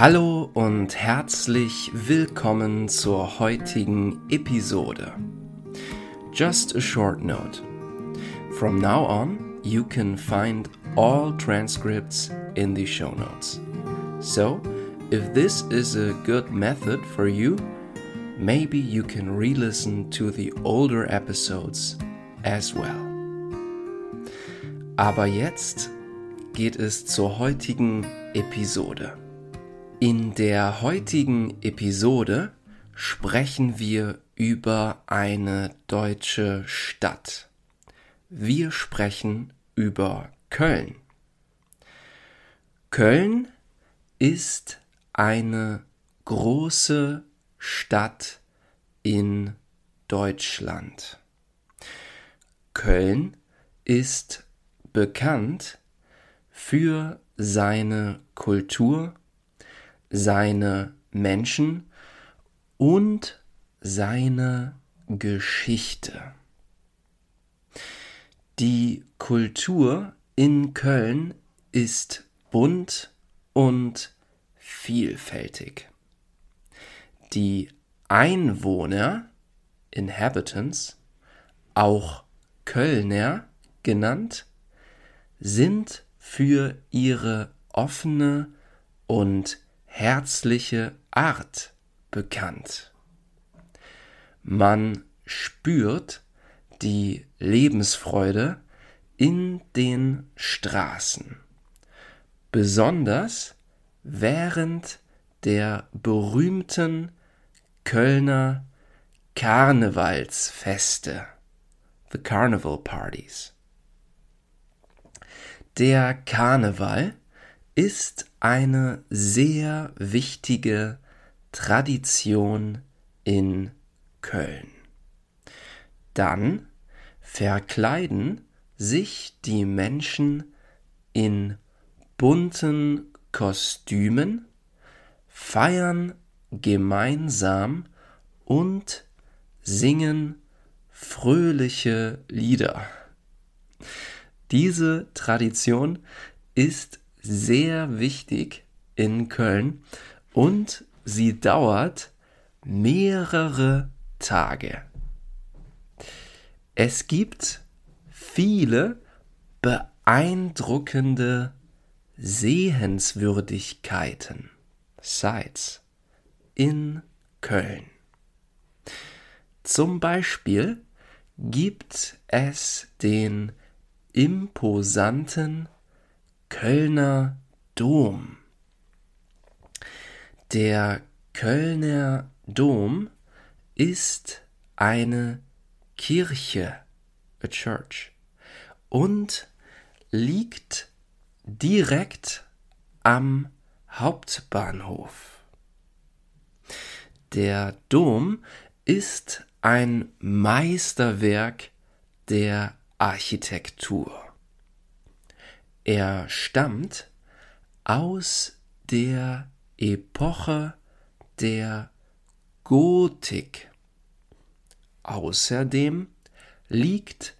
Hallo und herzlich willkommen zur heutigen Episode. Just a short note. From now on, you can find all transcripts in the show notes. So, if this is a good method for you, maybe you can re listen to the older episodes as well. Aber jetzt geht es zur heutigen Episode. In der heutigen Episode sprechen wir über eine deutsche Stadt. Wir sprechen über Köln. Köln ist eine große Stadt in Deutschland. Köln ist bekannt für seine Kultur, seine Menschen und seine Geschichte. Die Kultur in Köln ist bunt und vielfältig. Die Einwohner, Inhabitants, auch Kölner genannt, sind für ihre offene und herzliche Art bekannt. Man spürt die Lebensfreude in den Straßen, besonders während der berühmten Kölner Karnevalsfeste, the Carnival Parties. Der Karneval ist eine sehr wichtige Tradition in Köln. Dann verkleiden sich die Menschen in bunten Kostümen, feiern gemeinsam und singen fröhliche Lieder. Diese Tradition ist sehr wichtig in Köln und sie dauert mehrere Tage. Es gibt viele beeindruckende Sehenswürdigkeiten, Sites in Köln. Zum Beispiel gibt es den imposanten Kölner Dom. Der Kölner Dom ist eine Kirche, a church, und liegt direkt am Hauptbahnhof. Der Dom ist ein Meisterwerk der Architektur. Er stammt aus der Epoche der Gotik. Außerdem liegt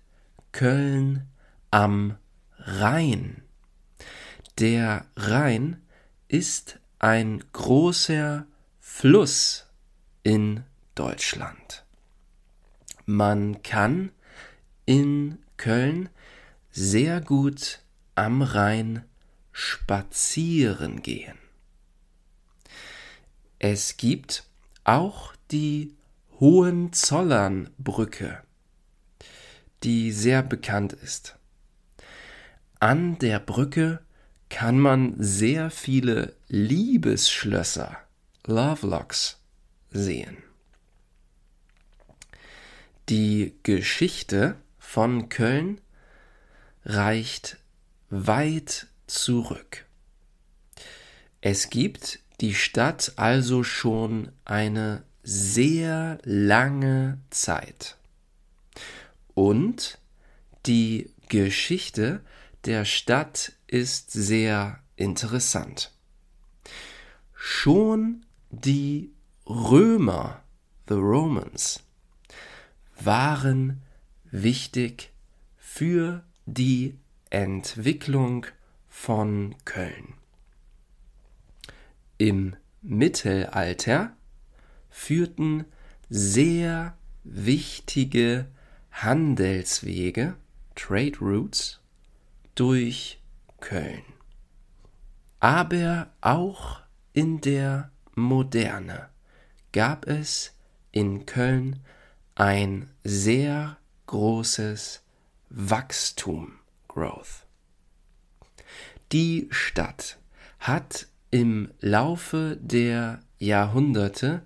Köln am Rhein. Der Rhein ist ein großer Fluss in Deutschland. Man kann in Köln sehr gut am Rhein spazieren gehen. Es gibt auch die Hohenzollernbrücke, die sehr bekannt ist. An der Brücke kann man sehr viele Liebesschlösser, Lovelocks, sehen. Die Geschichte von Köln reicht weit zurück. Es gibt die Stadt also schon eine sehr lange Zeit. Und die Geschichte der Stadt ist sehr interessant. Schon die Römer, the Romans, waren wichtig für die Entwicklung von Köln. Im Mittelalter führten sehr wichtige Handelswege, Trade Routes, durch Köln. Aber auch in der Moderne gab es in Köln ein sehr großes Wachstum, Growth. Die Stadt hat im Laufe der Jahrhunderte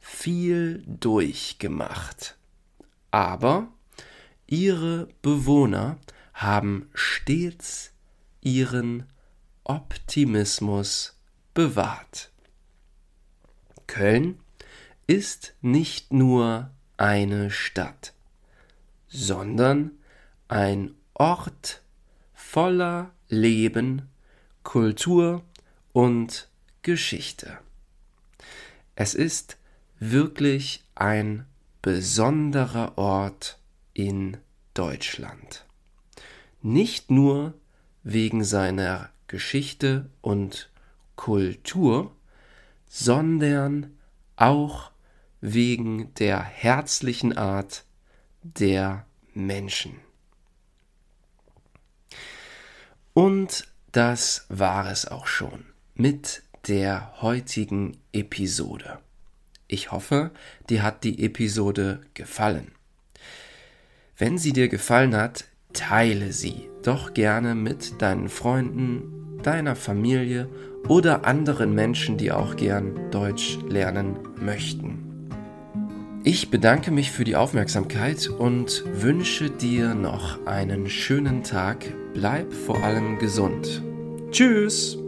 viel durchgemacht, aber ihre Bewohner haben stets ihren Optimismus bewahrt. Köln ist nicht nur eine Stadt, sondern ein Ort voller Leben, Kultur und Geschichte. Es ist wirklich ein besonderer Ort in Deutschland. Nicht nur wegen seiner Geschichte und Kultur, sondern auch wegen der herzlichen Art der Menschen. Und das war es auch schon mit der heutigen Episode. Ich hoffe, dir hat die Episode gefallen. Wenn sie dir gefallen hat, teile sie doch gerne mit deinen Freunden, deiner Familie oder anderen Menschen, die auch gern Deutsch lernen möchten. Ich bedanke mich für die Aufmerksamkeit und wünsche dir noch einen schönen Tag. Bleib vor allem gesund. Tschüss!